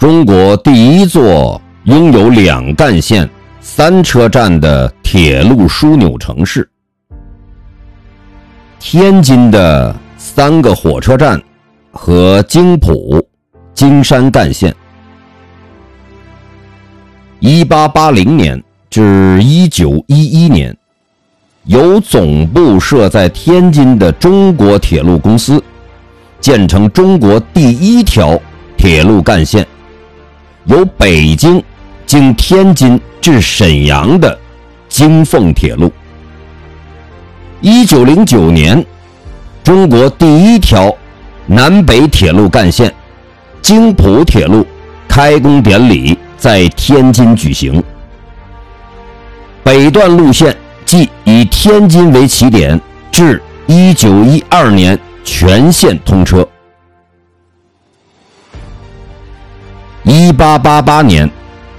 中国第一座拥有两干线、三车站的铁路枢纽城市。天津的三个火车站和京浦、京山干线。一八八零年至一九一一年，由总部设在天津的中国铁路公司建成中国第一条铁路干线，由北京经天津至沈阳的京凤铁路。一九零九年，中国第一条南北铁路干线京浦铁路开工典礼在天津举行。北段路线即以天津为起点，至一九一二年全线通车。一八八八年，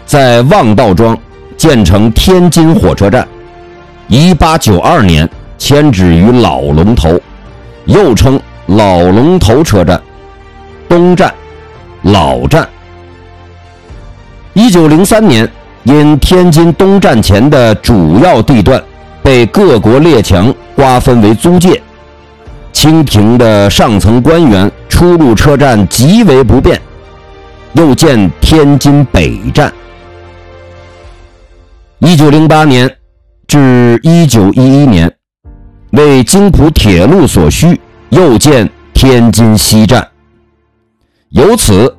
在望道庄建成天津火车站。一八九二年。迁址于老龙头，又称老龙头车站、东站、老站。一九零三年，因天津东站前的主要地段被各国列强瓜分为租界，清廷的上层官员出入车站极为不便，又建天津北站。一九零八年至一九一一年。为京浦铁路所需，又建天津西站。由此，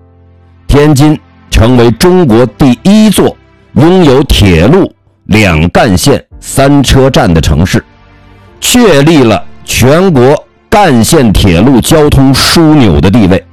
天津成为中国第一座拥有铁路两干线三车站的城市，确立了全国干线铁路交通枢纽的地位。